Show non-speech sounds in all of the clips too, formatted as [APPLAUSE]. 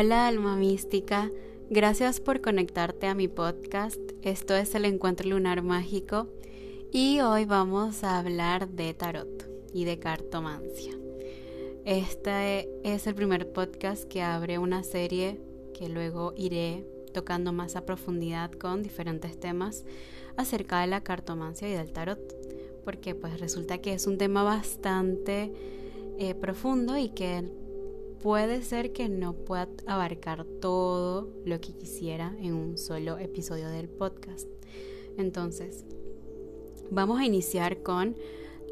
Hola alma mística, gracias por conectarte a mi podcast. Esto es el Encuentro Lunar Mágico y hoy vamos a hablar de tarot y de cartomancia. Este es el primer podcast que abre una serie que luego iré tocando más a profundidad con diferentes temas acerca de la cartomancia y del tarot, porque pues resulta que es un tema bastante eh, profundo y que puede ser que no pueda abarcar todo lo que quisiera en un solo episodio del podcast. Entonces, vamos a iniciar con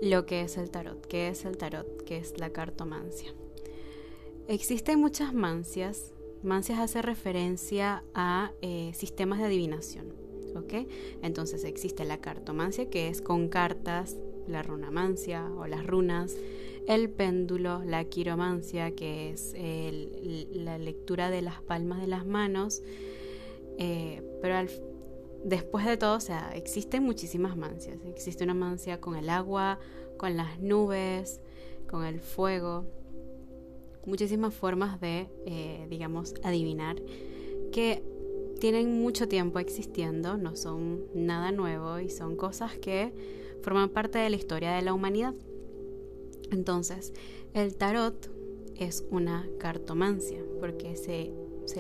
lo que es el tarot. ¿Qué es el tarot? ¿Qué es la cartomancia? Existen muchas mancias. Mancias hace referencia a eh, sistemas de adivinación. ¿Ok? Entonces existe la cartomancia que es con cartas, la runamancia o las runas el péndulo, la quiromancia, que es la lectura de las palmas de las manos, eh, pero después de todo, o sea, existen muchísimas mancias. Existe una mancia con el agua, con las nubes, con el fuego, muchísimas formas de, eh, digamos, adivinar que tienen mucho tiempo existiendo, no son nada nuevo y son cosas que forman parte de la historia de la humanidad. Entonces, el tarot es una cartomancia, porque se,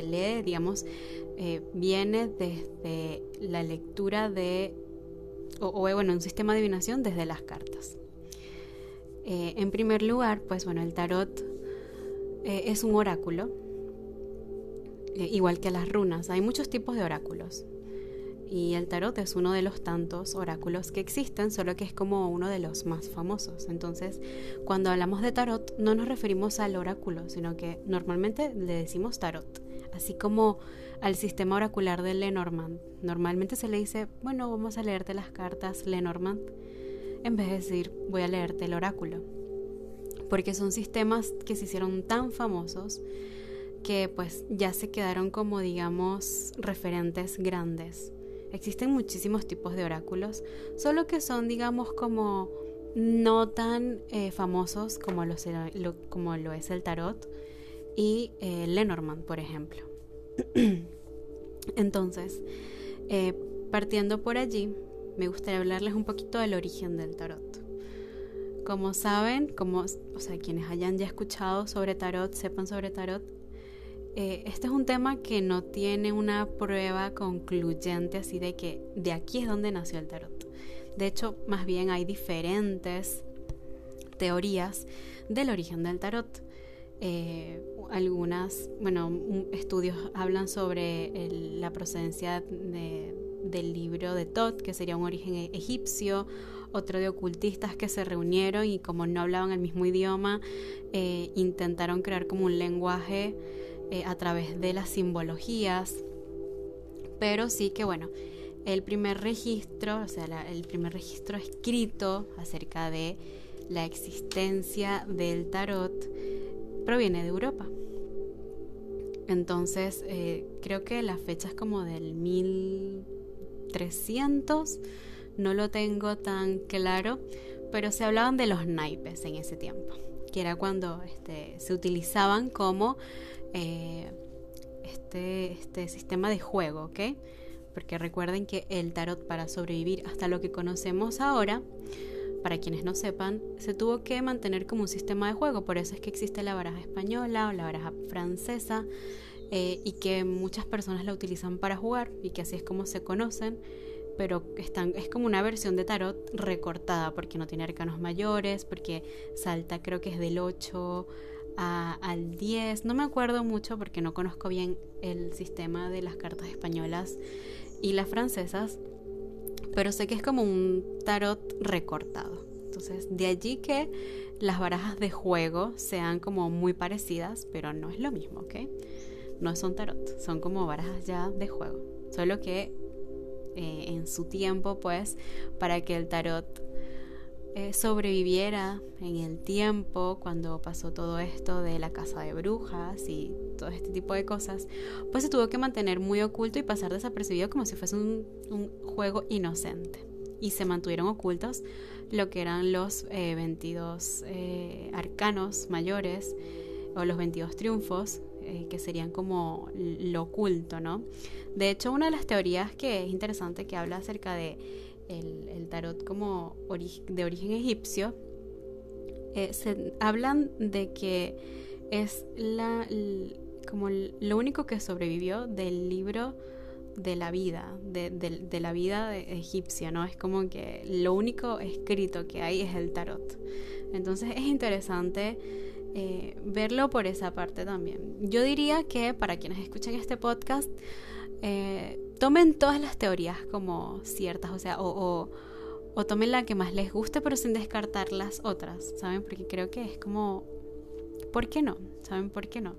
lee, digamos, eh, viene desde la lectura de, o, bueno, un sistema de adivinación desde las cartas. Eh, en primer lugar, pues bueno, el tarot eh, es un oráculo, igual que las runas. Hay muchos tipos de oráculos y el tarot es uno de los tantos oráculos que existen, solo que es como uno de los más famosos. Entonces, cuando hablamos de tarot, no nos referimos al oráculo, sino que normalmente le decimos tarot, así como al sistema oracular de Lenormand. Normalmente se le dice, bueno, vamos a leerte las cartas Lenormand, en vez de decir, voy a leerte el oráculo, porque son sistemas que se hicieron tan famosos que pues ya se quedaron como digamos referentes grandes Existen muchísimos tipos de oráculos, solo que son, digamos, como no tan eh, famosos como lo, es el tarot y eh, Lenormand, por ejemplo. [CLEARS THROAT] Entonces, eh, partiendo por allí, me gustaría hablarles un poquito del origen del tarot. Como saben, como, o sea, quienes hayan ya escuchado sobre tarot, sepan sobre tarot, eh, este es un tema que no tiene una prueba concluyente así de que de aquí es donde nació el tarot. De hecho, más bien hay diferentes teorías del origen del tarot. Eh, algunas, bueno, estudios hablan sobre la procedencia del libro de Tot, que sería un origen e-, egipcio, otro de ocultistas que se reunieron y como no hablaban el mismo idioma, eh, intentaron crear como un lenguaje eh, a través de las simbologías, pero sí que bueno, el primer registro, o sea, el primer registro escrito acerca de la existencia del tarot proviene de Europa. Entonces, eh, creo que la fecha es como del 1300, no lo tengo tan claro, pero se hablaban de los naipes en ese tiempo, que era cuando este, se utilizaban como eh, este, este sistema de juego, ¿ok? Porque recuerden que el tarot para sobrevivir hasta lo que conocemos ahora, para quienes no sepan, se tuvo que mantener como un sistema de juego. Por eso es que existe la baraja española o la baraja francesa eh, y que muchas personas la utilizan para jugar y que así es como se conocen pero están, es como una versión de tarot recortada porque no tiene arcanos mayores, porque salta creo que es del 8 al 10, no me acuerdo mucho porque no conozco bien el sistema de las cartas españolas y las francesas, pero sé que es como un tarot recortado. Entonces, de allí que las barajas de juego sean como muy parecidas, pero no es lo mismo, ¿ok? No son tarot, son como barajas ya de juego. Solo que eh, en su tiempo, pues, para que el tarot eh, sobreviviera en el tiempo cuando pasó todo esto de la casa de brujas y todo este tipo de cosas, pues se tuvo que mantener muy oculto y pasar desapercibido como si fuese un, juego inocente. Y se mantuvieron ocultos lo que eran los 22 eh, eh, arcanos mayores o los 22 triunfos eh, que serían como lo oculto, ¿no? De hecho, una de las teorías que es interesante que habla acerca de el, tarot como de origen egipcio, eh, se hablan de que es la, como lo único que sobrevivió del libro de la vida, de, la vida egipcia, ¿no? Es como que lo único escrito que hay es el tarot. Entonces es interesante eh, verlo por esa parte también. Yo diría que para quienes escuchan este podcast, eh, tomen todas las teorías como ciertas, o sea, o, tomen la que más les guste, pero sin descartar las otras, ¿saben? Porque creo que es como, ¿por qué no? ¿Saben por qué no?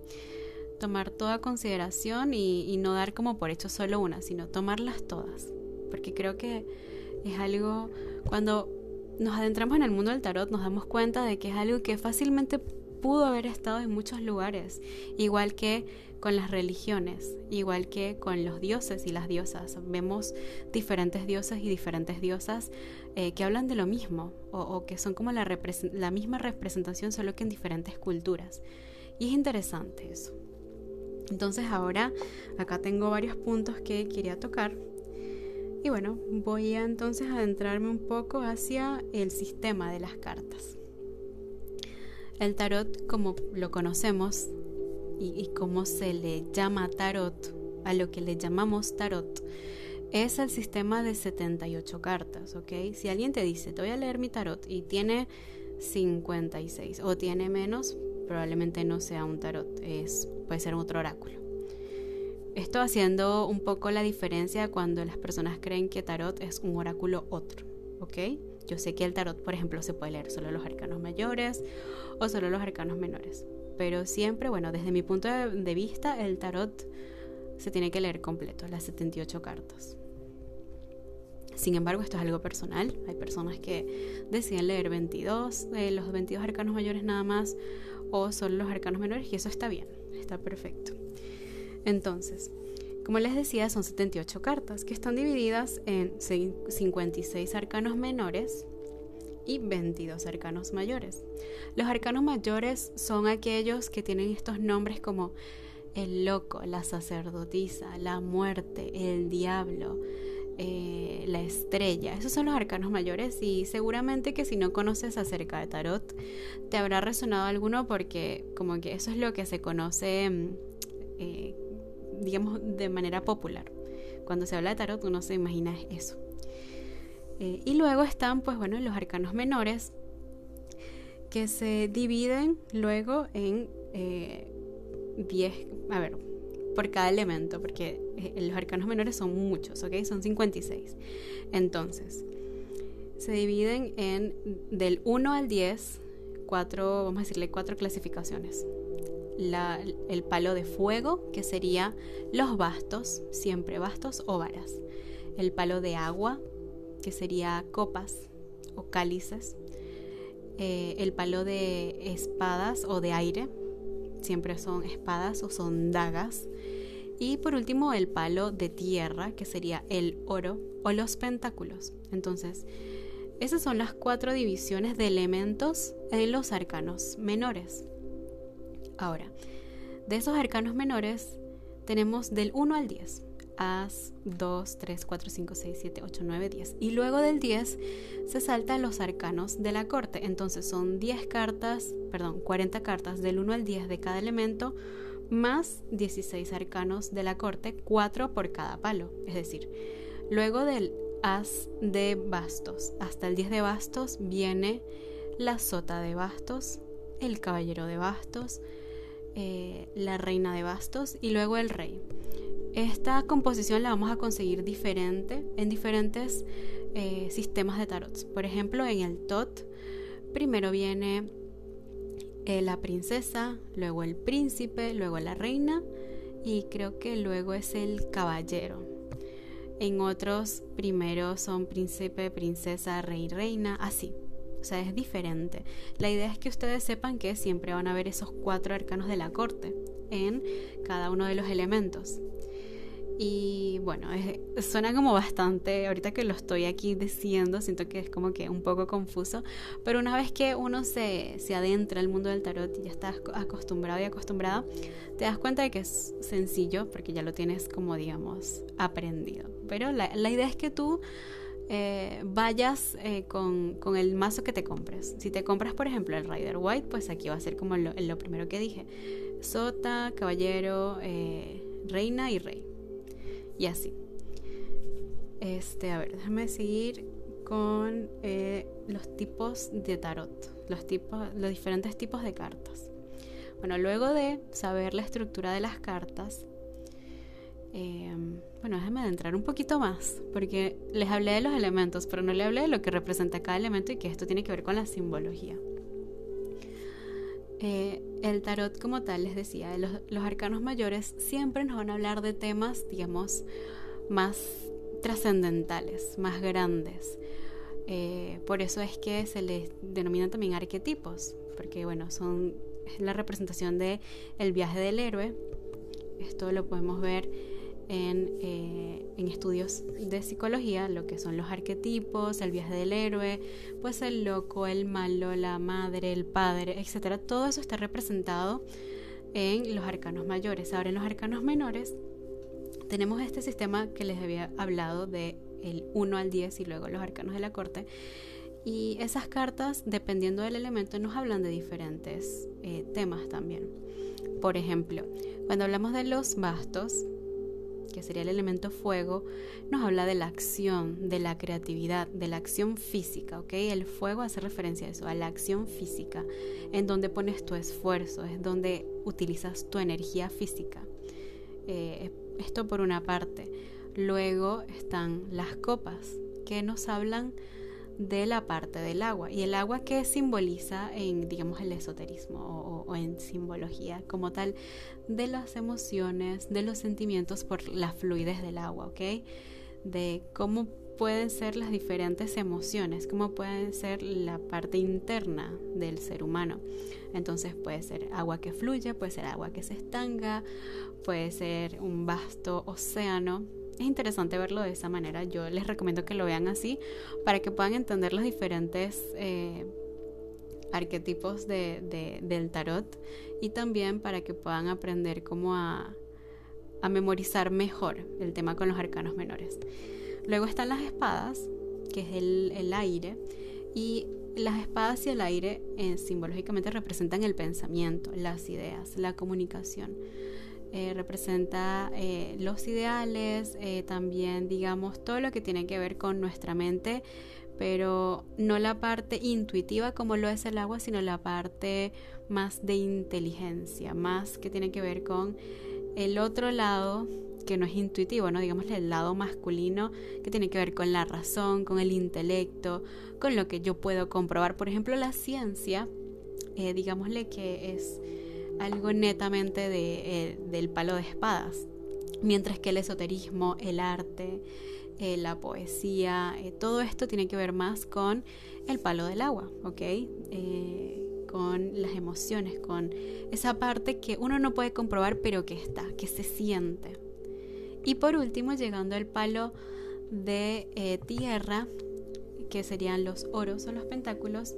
Tomar toda consideración y, y no dar como por hecho solo una, sino tomarlas todas. Porque creo que es algo, cuando nos adentramos en el mundo del tarot, nos damos cuenta de que es algo que fácilmente pudo haber estado en muchos lugares, igual que con las religiones, igual que con los dioses y las diosas. Vemos diferentes dioses y diferentes diosas eh, que hablan de lo mismo o, que son como la, la misma representación solo que en diferentes culturas. Y es interesante eso. Entonces ahora acá tengo varios puntos que quería tocar. Y bueno, voy a entonces adentrarme un poco hacia el sistema de las cartas. El tarot, como lo conocemos y, como se le llama tarot, a lo que le llamamos tarot, es el sistema de 78 cartas, ¿ok? Si alguien te dice, te voy a leer mi tarot y tiene 56 o tiene menos, probablemente no sea un tarot, es, puede ser otro oráculo. Esto haciendo un poco la diferencia cuando las personas creen que tarot es un oráculo otro, ¿ok? Yo sé que el tarot, por ejemplo, se puede leer solo los arcanos mayores o solo los arcanos menores. Pero siempre, bueno, desde mi punto de vista, el tarot se tiene que leer completo, las 78 cartas. Sin embargo, esto es algo personal. Hay personas que deciden leer 22, eh, los 22 arcanos mayores nada más, o solo los arcanos menores, y eso está bien, está perfecto. Entonces, como les decía, son 78 cartas que están divididas en 56 arcanos menores y 22 arcanos mayores. Los arcanos mayores son aquellos que tienen estos nombres como el loco, la sacerdotisa, la muerte, el diablo, eh, la estrella. Esos son los arcanos mayores y seguramente que si no conoces acerca de tarot, te habrá resonado alguno porque como que eso es lo que se conoce mm, eh, digamos, de manera popular. Cuando se habla de tarot uno se imagina eso. Eh, y luego están, pues bueno, los arcanos menores, que se dividen luego en 10, eh, a ver, por cada elemento, porque eh, los arcanos menores son muchos, ¿ok? Son 56. Entonces, se dividen en del 1 al 10, cuatro, vamos a decirle cuatro clasificaciones el palo de fuego, que sería los bastos, siempre bastos o varas. El palo de agua, que sería copas o cálices. Eh, el palo de espadas o de aire, siempre son espadas o son dagas. Y por último, el palo de tierra, que sería el oro o los pentáculos. Entonces, esas son las cuatro divisiones de elementos en los arcanos menores. Ahora, de esos arcanos menores tenemos del 1 al 10. As 2, 3, 4, 5, 6, 7, 8, 9, 10. Y luego del 10 se saltan los arcanos de la corte. Entonces son 10 cartas, perdón, 40 cartas del 1 al 10 de cada elemento, más 16 arcanos de la corte, 4 por cada palo. Es decir, luego del As de bastos hasta el 10 de bastos viene la sota de bastos, el caballero de bastos, eh, la reina de bastos y luego el rey. Esta composición la vamos a conseguir diferente en diferentes eh, sistemas de tarot. Por ejemplo, en el TOT, primero viene eh, la princesa, luego el príncipe, luego la reina y creo que luego es el caballero. En otros, primero son príncipe, princesa, rey, reina, así. Sea, es diferente. La idea es que ustedes sepan que siempre van a ver esos cuatro arcanos de la corte en cada uno de los elementos. Y bueno, suena como bastante, ahorita que lo estoy aquí diciendo, siento que es como que un poco confuso, pero una vez que uno se, se adentra al mundo del tarot y ya estás acostumbrado y acostumbrada, te das cuenta de que es sencillo porque ya lo tienes como digamos aprendido. Pero la, la idea es que tú eh, vayas eh, con, con, el mazo que te compres. Si te compras, por ejemplo, el Rider White, pues aquí va a ser como lo, primero que dije. Sota, caballero, eh, reina y rey. Y así. Este, a ver, déjame seguir con los tipos de tarot, los, tipos, los diferentes tipos de cartas. Bueno, luego de saber la estructura de las cartas, Em, bueno, déjenme adentrar un poquito más, porque les hablé de los elementos, pero no le hablé de lo que representa cada elemento y que esto tiene que ver con la simbología. Eh, el tarot como tal, les decía, los, los arcanos mayores siempre nos van a hablar de temas, digamos, más trascendentales, más grandes. Eh, por eso es que se les denominan también arquetipos, porque bueno, son la representación de el viaje del héroe. Esto lo podemos ver eh, en, estudios de psicología, lo que son los arquetipos, el viaje del héroe, pues el loco, el malo, la madre, el padre, etcétera. Todo eso está representado en los arcanos mayores. Ahora en los arcanos menores tenemos este sistema que les había hablado de el 1 al 10 y luego los arcanos de la corte. Y esas cartas, dependiendo del elemento, nos hablan de diferentes eh, temas también. Por ejemplo, cuando hablamos de los bastos, que sería el elemento fuego, nos habla de la acción, de la creatividad, de la acción física, ¿ok? El fuego hace referencia a eso, a la acción física, en donde pones tu esfuerzo, es donde utilizas tu energía física. Eh, esto por una parte. Luego están las copas, que nos hablan la parte del agua. Y el agua que simboliza en digamos el esoterismo o, en simbología como tal de las emociones de los sentimientos por la fluidez del agua ok de cómo pueden ser las diferentes emociones cómo pueden ser la parte interna del ser humano. Entonces puede ser agua que fluye puede ser agua que se estanca puede ser un vasto océano es interesante verlo de esa manera. Yo les recomiendo que lo vean así para que puedan entender los diferentes eh, arquetipos de, del tarot y también para que puedan aprender cómo a, memorizar mejor el tema con los arcanos menores. Luego están las espadas, que es el, aire, y las espadas y el aire eh, simbológicamente representan el pensamiento, las ideas, la comunicación. Eh, representa eh, los ideales, eh, también digamos todo lo que tiene que ver con nuestra mente, pero no la parte intuitiva como lo es el agua, sino la parte más de inteligencia, más que tiene que ver con el otro lado que no es intuitivo, ¿no? Digamos el lado masculino que tiene que ver con la razón, con el intelecto, con lo que yo puedo comprobar. Por ejemplo, la ciencia, digámosle que es algo netamente eh, del palo de espadas, mientras que el esoterismo, el arte, eh, la poesía, eh, todo esto tiene que ver más con el palo del agua, ¿ok? con las emociones, con esa parte que uno no puede comprobar pero que está, que se siente. Y por último, llegando al palo de tierra, que serían los oros o los pentáculos,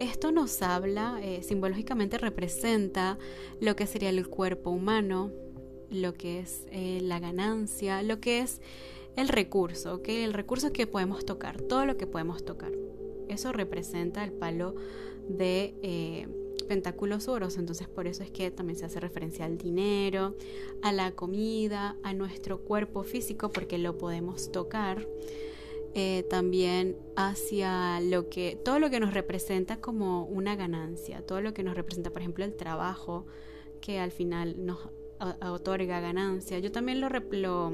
esto nos habla, eh, simbológicamente representa lo que sería el cuerpo humano, lo que es eh, la ganancia, lo que es el recurso. El recurso que podemos tocar, todo lo que podemos tocar. Eso representa el palo de eh, pentáculos oros, entonces por eso es que también se hace referencia al dinero, a la comida, a nuestro cuerpo físico, porque lo podemos tocar. Eh, también hacia lo que, todo lo que nos representa como una ganancia, todo lo que nos representa, por ejemplo, el trabajo que al final nos otorga ganancia. Yo también lo, lo,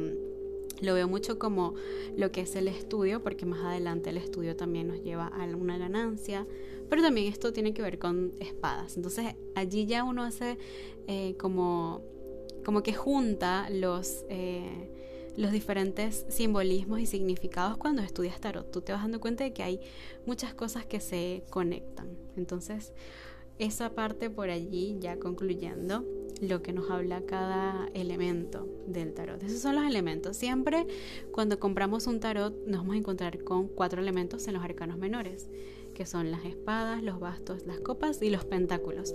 lo veo mucho como lo que es el estudio, porque más adelante el estudio también nos lleva a una ganancia, pero también esto tiene que ver con espadas. Entonces allí ya uno hace eh, como, como que junta los... Eh, los diferentes simbolismos y significados cuando estudias tarot. Tú te vas dando cuenta de que hay muchas cosas que se conectan. Entonces, esa parte por allí ya concluyendo. lo que nos habla cada elemento del tarot. Esos son los elementos. Siempre cuando compramos un tarot nos vamos a encontrar con cuatro elementos en los arcanos menores, que son las espadas, los bastos, las copas y los pentáculos.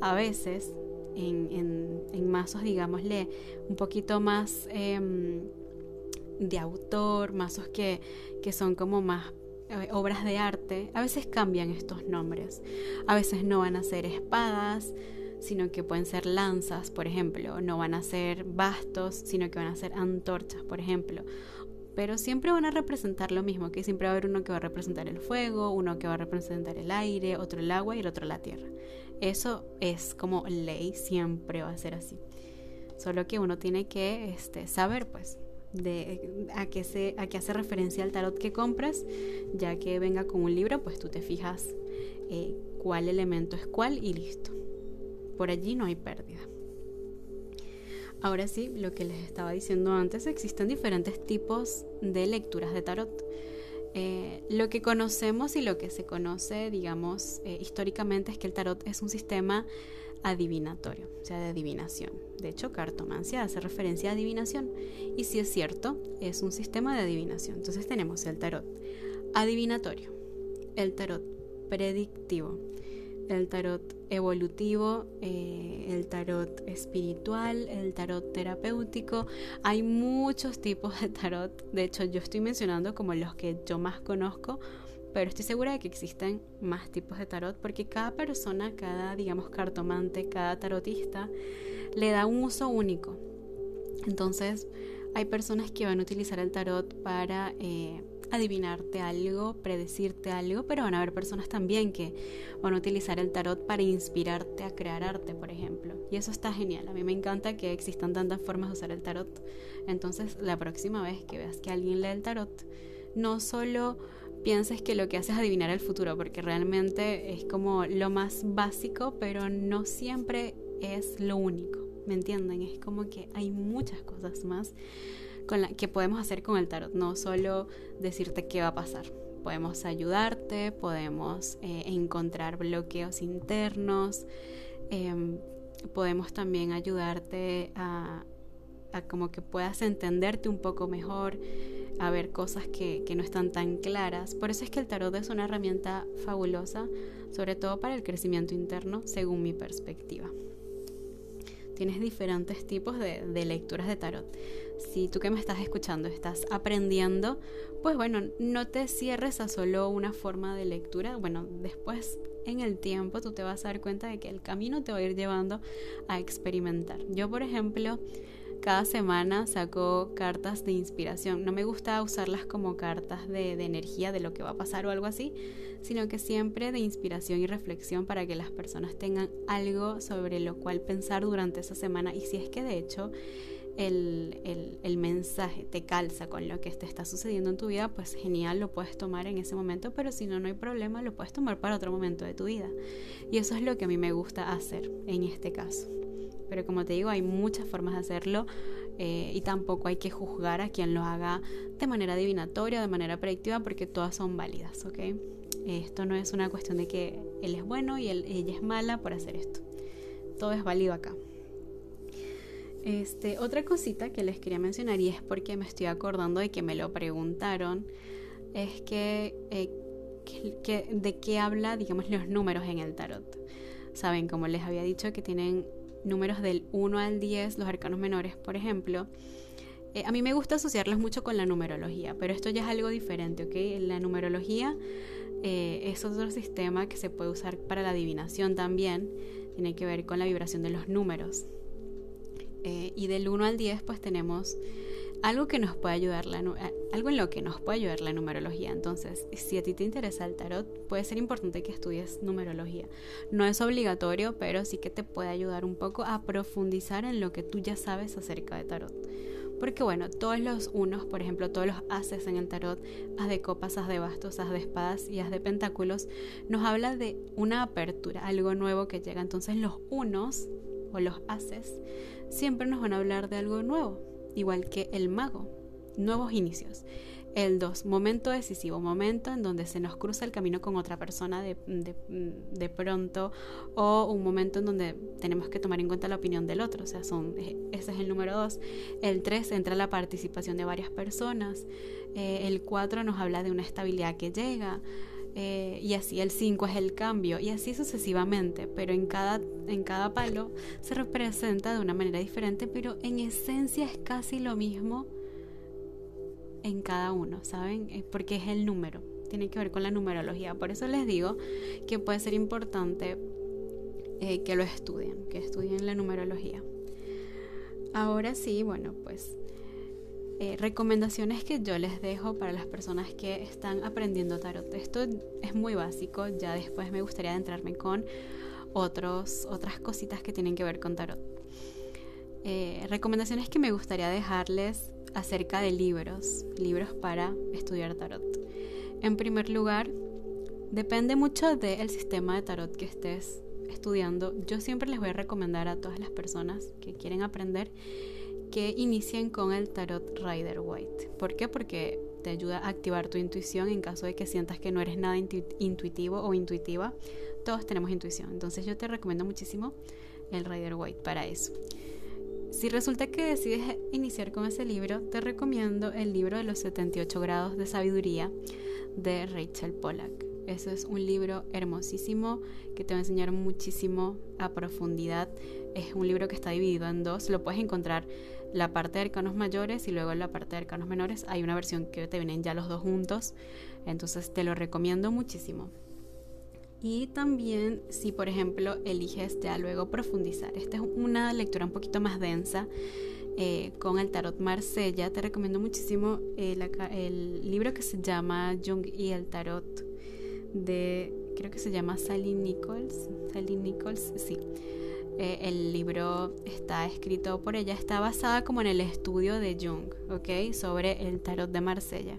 A veces en, mazos, digámosle, un poquito más em, de autor, mazos que, que son como más eh, obras de arte, a veces cambian estos nombres. A veces no van a ser espadas, sino que pueden ser lanzas, por ejemplo. No van a ser bastos, sino que van a ser antorchas, por ejemplo. Pero siempre van a representar lo mismo, que siempre va a haber uno que va a representar el fuego, uno que va a representar el aire, otro el agua y el otro la tierra. Eso es como ley, siempre va a ser así. Solo que uno tiene que este, saber, pues, de a qué, se, a qué hace referencia el tarot que compras, ya que venga con un libro, pues tú te fijas eh, cuál elemento es cuál y listo. Por allí no hay pérdida. Ahora sí, lo que les estaba diciendo antes, existen diferentes tipos de lecturas de tarot. Eh, lo que conocemos y lo que se conoce, digamos, eh, históricamente es que el tarot es un sistema adivinatorio, o sea, de adivinación. De hecho, cartomancia hace referencia a adivinación. Y si es cierto, es un sistema de adivinación. Entonces tenemos el tarot adivinatorio, el tarot predictivo, el tarot evolutivo, eh, el tarot espiritual, el tarot terapéutico. Hay muchos tipos de tarot. De hecho, yo estoy mencionando como los que yo más conozco, pero estoy segura de que existen más tipos de tarot porque cada persona, cada, digamos, cartomante, cada tarotista, le da un uso único. Entonces, hay personas que van a utilizar el tarot para eh, adivinarte algo, predecirte algo, pero van a haber personas también que van a utilizar el tarot para inspirarte a crear arte, por ejemplo. Y eso está genial. A mí me encanta que existan tantas formas de usar el tarot. Entonces, la próxima vez que veas que alguien lee el tarot, no solo pienses que lo que hace es adivinar el futuro, porque realmente es como lo más básico, pero no siempre es lo único. ¿Me entienden? Es como que hay muchas cosas más con la, que podemos hacer con el tarot, no solo decirte qué va a pasar. Podemos ayudarte, podemos eh, encontrar bloqueos internos, em, podemos también ayudarte a, a, como que puedas entenderte un poco mejor, a ver cosas que, que no están tan claras. Por eso es que el tarot es una herramienta fabulosa, sobre todo para el crecimiento interno, según mi perspectiva tienes diferentes tipos de, de, lecturas de tarot si tú que me estás escuchando estás aprendiendo, pues bueno, no te cierres a solo una forma de lectura. Bueno, después en el tiempo tú te vas a dar cuenta de que el camino te va a ir llevando a experimentar. Yo, por ejemplo, cada semana saco cartas de inspiración. No me gusta usarlas como cartas de, energía de lo que va a pasar o algo así, sino que siempre de inspiración y reflexión para que las personas tengan algo sobre lo cual pensar durante esa semana. Y si es que de hecho el, el, mensaje te calza con lo que te está sucediendo en tu vida, pues genial, lo puedes tomar en ese momento, pero si no, no hay problema, lo puedes tomar para otro momento de tu vida. Y eso es lo que a mí me gusta hacer en este caso. Pero como te digo, hay muchas formas de hacerlo eh, y tampoco hay que juzgar a quien lo haga de manera adivinatoria, de manera predictiva, porque todas son válidas, ¿ok? Esto no es una cuestión de que él es bueno y ella es mala por hacer esto. Todo es válido acá. Este, otra cosita que les quería mencionar y es porque me estoy acordando de que me lo preguntaron, es que, eh, de qué habla, digamos, los números en el tarot. Saben, como les había dicho, que tienen números del 1 al 10, los arcanos menores, por ejemplo. Eh, a mí me gusta asociarlos mucho con la numerología, pero esto ya es algo diferente, ¿ok? La numerología eh, es otro sistema que se puede usar para la adivinación también. Tiene que ver con la vibración de los números. Eh, y del 1 al 10 pues tenemos algo que nos puede ayudar la, eh, algo en lo que nos puede ayudar la numerología. Entonces, si a ti te interesa el tarot, puede ser importante que estudies numerología. No es obligatorio, pero sí que te puede ayudar un poco a profundizar en lo que tú ya sabes acerca de tarot. Porque bueno, todos los unos, por ejemplo, todos los haces en el tarot, as de copas, as de bastos, as de espadas y as de pentáculos, nos habla de una apertura, algo nuevo que llega. Entonces los unos o los haces siempre nos van a hablar de algo nuevo, igual que el mago, nuevos inicios. El 2, momento decisivo, momento en donde se nos cruza el camino con otra persona de, de, pronto o un momento en donde tenemos que tomar en cuenta la opinión del otro, o sea, son, eh, ese es el número 2. El 3 entra la participación de varias personas. Eh, el 4 nos habla de una estabilidad que llega. Eh, y así el 5 es el cambio y así sucesivamente, pero en cada, en cada palo se representa de una manera diferente, pero en esencia es casi lo mismo en cada uno, ¿saben? Porque es el número, tiene que ver con la numerología. Por eso les digo que puede ser importante eh, que lo estudien, que estudien la numerología. Ahora sí, bueno, pues eh, recomendaciones que yo les dejo para las personas que están aprendiendo tarot. Esto es muy básico, ya después me gustaría adentrarme con otros, otras cositas que tienen que ver con tarot. recomendaciones que me gustaría dejarles acerca de libros, libros para estudiar tarot. En primer lugar, depende mucho del sistema de tarot que estés estudiando. Yo siempre les voy a recomendar a todas las personas que quieren aprender que inicien con el tarot Rider White. ¿Por qué? Porque te ayuda a activar tu intuición en caso de que sientas que no eres nada intuitivo o intuitiva. Todos tenemos intuición. Entonces yo te recomiendo muchísimo el Rider White para eso. Si resulta que decides iniciar con ese libro, te recomiendo el libro de los 78 grados de sabiduría de Rachel Pollack. Ese es un libro hermosísimo que te va a enseñar muchísimo a profundidad. Es un libro que está dividido en dos. Lo puedes encontrar la parte de arcanos mayores y luego la parte de arcanos menores. Hay una versión que te vienen ya los dos juntos. Entonces te lo recomiendo muchísimo. Y también si por ejemplo eliges ya luego profundizar. Esta es una lectura un poquito más densa. Eh, con el tarot Marsella, te recomiendo muchísimo eh, el libro que se llama Jung y el tarot de, creo que se llama Sally Nichols. Sally Nichols, sí. Eh, el libro está escrito por ella, está basada como en el estudio de Jung, ¿ok? Sobre el tarot de Marsella.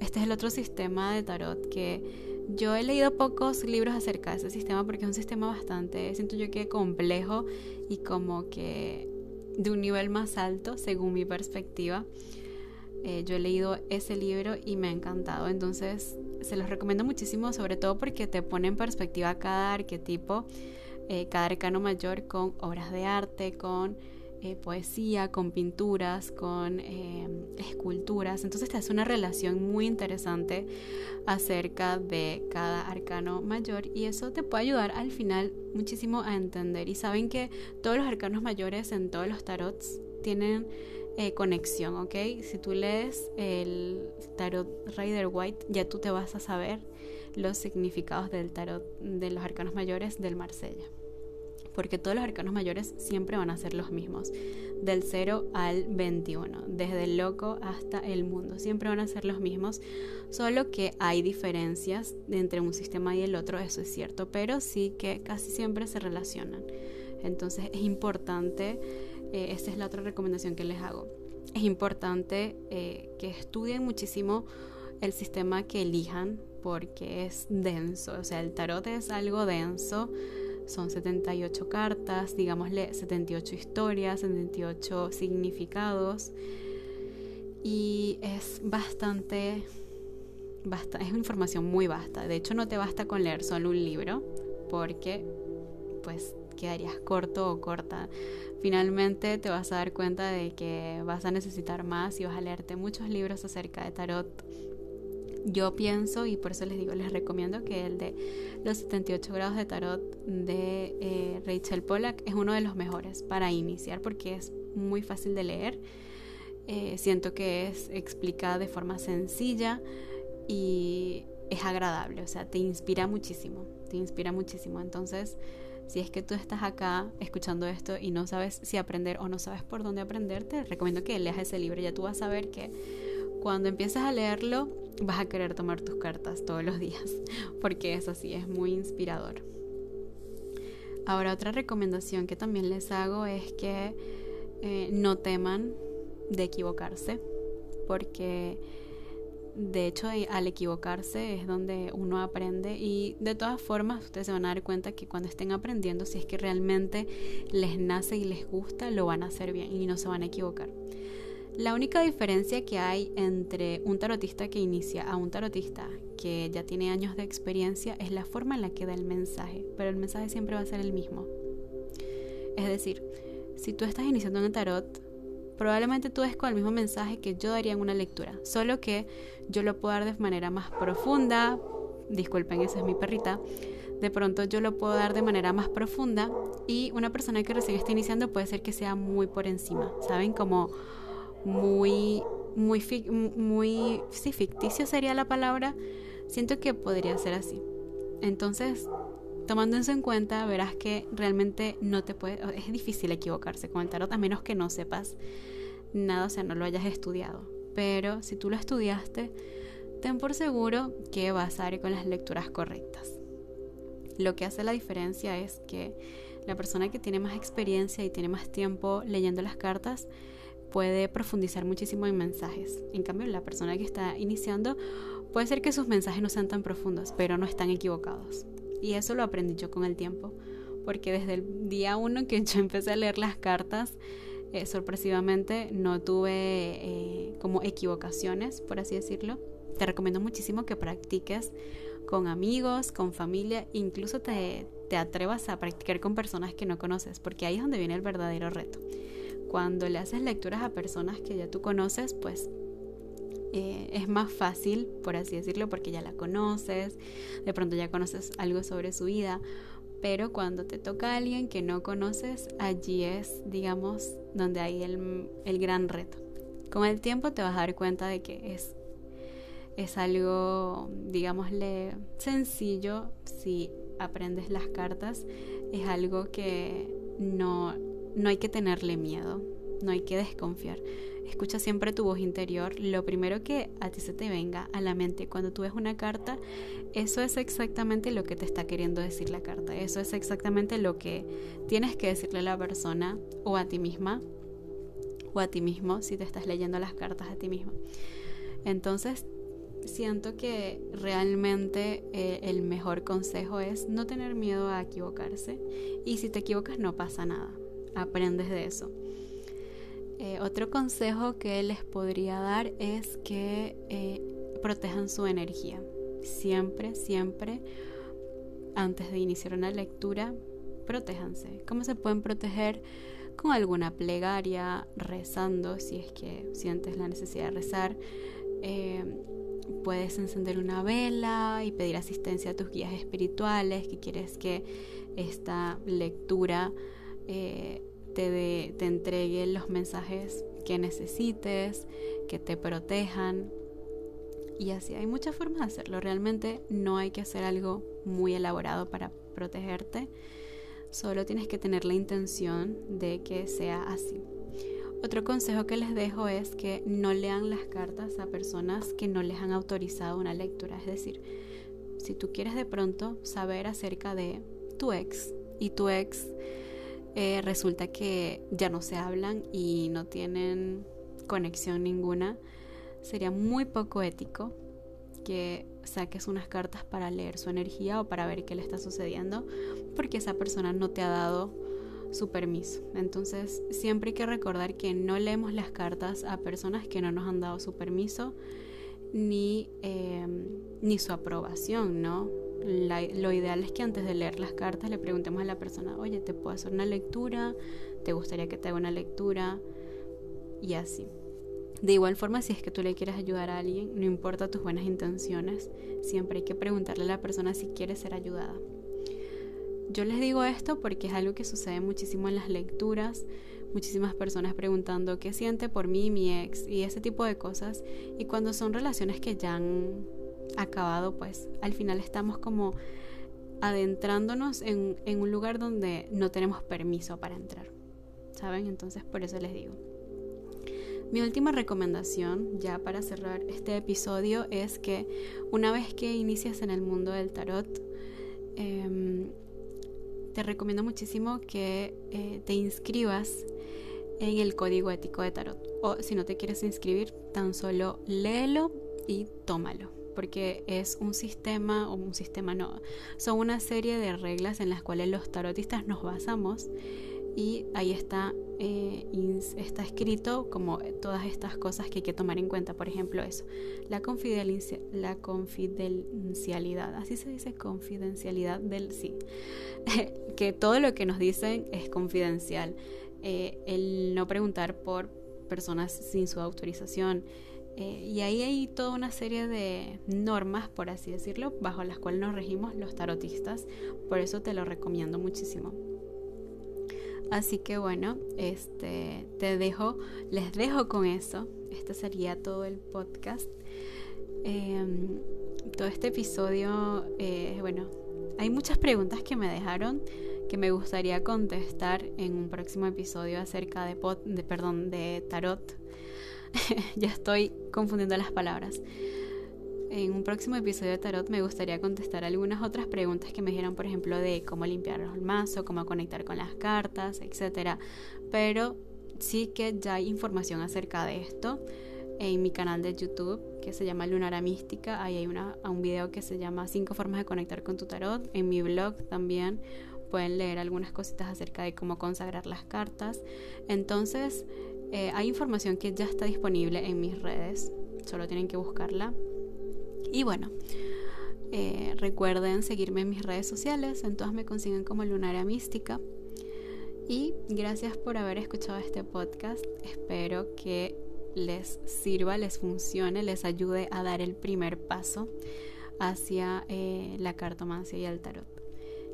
Este es el otro sistema de tarot que yo he leído pocos libros acerca de ese sistema porque es un sistema bastante, siento yo que complejo y como que de un nivel más alto según mi perspectiva. Eh, yo he leído ese libro y me ha encantado, entonces se los recomiendo muchísimo, sobre todo porque te pone en perspectiva cada arquetipo, eh, cada arcano mayor con obras de arte, con eh, poesía, con pinturas, con eh, esculturas. Entonces te hace una relación muy interesante acerca de cada arcano mayor y eso te puede ayudar al final muchísimo a entender. Y saben que todos los arcanos mayores en todos los tarots tienen eh, conexión, ¿ok? Si tú lees el tarot Rider White, ya tú te vas a saber los significados del tarot de los arcanos mayores del Marsella. Porque todos los arcanos mayores siempre van a ser los mismos, del 0 al 21, desde el loco hasta el mundo, siempre van a ser los mismos, solo que hay diferencias entre un sistema y el otro, eso es cierto, pero sí que casi siempre se relacionan. Entonces es importante, eh, esta es la otra recomendación que les hago, es importante eh, que estudien muchísimo el sistema que elijan porque es denso, o sea, el tarot es algo denso son 78 cartas, digámosle 78 historias, 78 significados. Y es bastante, basta, es información muy vasta. De hecho, no te basta con leer solo un libro, porque pues quedarías corto o corta. Finalmente te vas a dar cuenta de que vas a necesitar más y vas a leerte muchos libros acerca de tarot yo pienso, y por eso les digo, les recomiendo que el de los 78 grados de tarot de eh, Rachel Pollack es uno de los mejores para iniciar porque es muy fácil de leer. Eh, siento que es explicada de forma sencilla y es agradable, o sea, te inspira muchísimo, te inspira muchísimo. Entonces, si es que tú estás acá escuchando esto y no sabes si aprender o no sabes por dónde aprender, te recomiendo que leas ese libro. Ya tú vas a ver que cuando empiezas a leerlo, vas a querer tomar tus cartas todos los días, [LAUGHS] porque es así, es muy inspirador. Ahora otra recomendación que también les hago es que eh, no teman de equivocarse, porque de hecho al equivocarse es donde uno aprende y de todas formas ustedes se van a dar cuenta que cuando estén aprendiendo, si es que realmente les nace y les gusta, lo van a hacer bien y no se van a equivocar. La única diferencia que hay entre un tarotista que inicia a un tarotista que ya tiene años de experiencia es la forma en la que da el mensaje, pero el mensaje siempre va a ser el mismo. Es decir, si tú estás iniciando en tarot, probablemente tú des con el mismo mensaje que yo daría en una lectura, solo que yo lo puedo dar de manera más profunda, disculpen, esa es mi perrita, de pronto yo lo puedo dar de manera más profunda y una persona que recién está iniciando puede ser que sea muy por encima, ¿saben? Como muy, muy, muy, sí, ficticio sería la palabra. Siento que podría ser así. Entonces, tomando eso en cuenta, verás que realmente no te puede, es difícil equivocarse con el tarot a menos que no sepas nada, o sea, no lo hayas estudiado. Pero si tú lo estudiaste, ten por seguro que vas a ir con las lecturas correctas. Lo que hace la diferencia es que la persona que tiene más experiencia y tiene más tiempo leyendo las cartas puede profundizar muchísimo en mensajes. En cambio, la persona que está iniciando puede ser que sus mensajes no sean tan profundos, pero no están equivocados. Y eso lo aprendí yo con el tiempo, porque desde el día uno que yo empecé a leer las cartas, eh, sorpresivamente no tuve eh, como equivocaciones, por así decirlo. Te recomiendo muchísimo que practiques con amigos, con familia, incluso te, te atrevas a practicar con personas que no conoces, porque ahí es donde viene el verdadero reto. Cuando le haces lecturas a personas que ya tú conoces, pues eh, es más fácil, por así decirlo, porque ya la conoces, de pronto ya conoces algo sobre su vida, pero cuando te toca a alguien que no conoces, allí es, digamos, donde hay el, el gran reto. Con el tiempo te vas a dar cuenta de que es es algo, digámosle, sencillo si aprendes las cartas. Es algo que no, no hay que tenerle miedo, no hay que desconfiar. Escucha siempre tu voz interior. Lo primero que a ti se te venga a la mente cuando tú ves una carta, eso es exactamente lo que te está queriendo decir la carta. Eso es exactamente lo que tienes que decirle a la persona o a ti misma o a ti mismo si te estás leyendo las cartas a ti mismo. Entonces siento que realmente eh, el mejor consejo es no tener miedo a equivocarse y si te equivocas no pasa nada, aprendes de eso. Eh, otro consejo que les podría dar es que eh, protejan su energía. Siempre, siempre, antes de iniciar una lectura, protéjanse. ¿Cómo se pueden proteger? Con alguna plegaria, rezando, si es que sientes la necesidad de rezar puedes encender una vela y pedir asistencia a tus guías espirituales, que quieres que esta lectura eh, te, entregue los mensajes que necesites, que te protejan. Y así hay muchas formas de hacerlo. Realmente no hay que hacer algo muy elaborado para protegerte. Solo tienes que tener la intención de que sea así. Otro consejo que les dejo es que no lean las cartas a personas que no les han autorizado una lectura. Es decir, si tú quieres de pronto saber acerca de tu ex y tu ex eh, resulta que ya no se hablan y no tienen conexión ninguna, sería muy poco ético que saques unas cartas para leer su energía o para ver qué le está sucediendo porque esa persona no te ha dado su permiso. Entonces, siempre hay que recordar que no leemos las cartas a personas que no nos han dado su permiso ni, em, ni su aprobación, ¿no? Lo ideal es que antes de leer las cartas le preguntemos a la persona, oye, ¿te puedo hacer una lectura? ¿Te gustaría que te haga una lectura? Y así. De igual forma, si es que tú le quieres ayudar a alguien, no importa tus buenas intenciones, siempre hay que preguntarle a la persona si quiere ser ayudada. Yo les digo esto porque es algo que sucede muchísimo en las lecturas, muchísimas personas preguntando qué siente por mí mi ex y ese tipo de cosas. Y cuando son relaciones que ya han acabado, pues al final estamos como adentrándonos en, un lugar donde no tenemos permiso para entrar. ¿Saben? Entonces por eso les digo. Mi última recomendación, ya para cerrar este episodio, es que una vez que inicias en el mundo del tarot, eh, te recomiendo muchísimo que eh, te inscribas en el código ético de tarot. O si no te quieres inscribir, tan solo léelo y tómalo. Porque es un sistema, o un sistema no, son una serie de reglas en las cuales los tarotistas nos basamos y ahí está, eh, está escrito como todas estas cosas que hay que tomar en cuenta. Por ejemplo, eso, la, confidencia, la confidencialidad, así se dice confidencialidad del sí, [LAUGHS] que todo lo que nos dicen es confidencial. Eh, el no preguntar por personas sin su autorización. Eh, y ahí hay toda una serie de normas, por así decirlo, bajo las cuales nos regimos los tarotistas. Por eso te lo recomiendo muchísimo. Así que bueno, este te dejo, les dejo con eso. Este sería todo el podcast. Em, todo este episodio, eh, bueno, hay muchas preguntas que me dejaron que me gustaría contestar en un próximo episodio acerca de, de perdón, de tarot. [LAUGHS] ya estoy confundiendo las palabras. En un próximo episodio de Tarot me gustaría contestar algunas otras preguntas que me dijeron, por ejemplo, de cómo limpiar el mazo, cómo conectar con las cartas, etc. Pero sí que ya hay información acerca de esto en mi canal de YouTube que se llama Lunara Mística. Ahí hay una, un video que se llama 5 formas de conectar con tu tarot. En mi blog también pueden leer algunas cositas acerca de cómo consagrar las cartas. Entonces, eh, hay información que ya está disponible en mis redes. Solo tienen que buscarla y bueno, eh, recuerden seguirme en mis redes sociales, en todas me consiguen como Lunaria Mística. Y gracias por haber escuchado este podcast. Espero que les sirva, les funcione, les ayude a dar el primer paso hacia eh, la cartomancia y el tarot.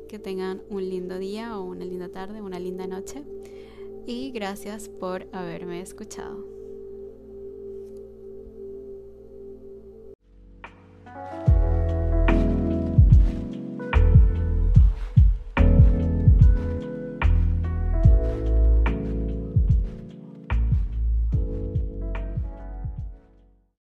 Que tengan un lindo día o una linda tarde, una linda noche. Y gracias por haberme escuchado.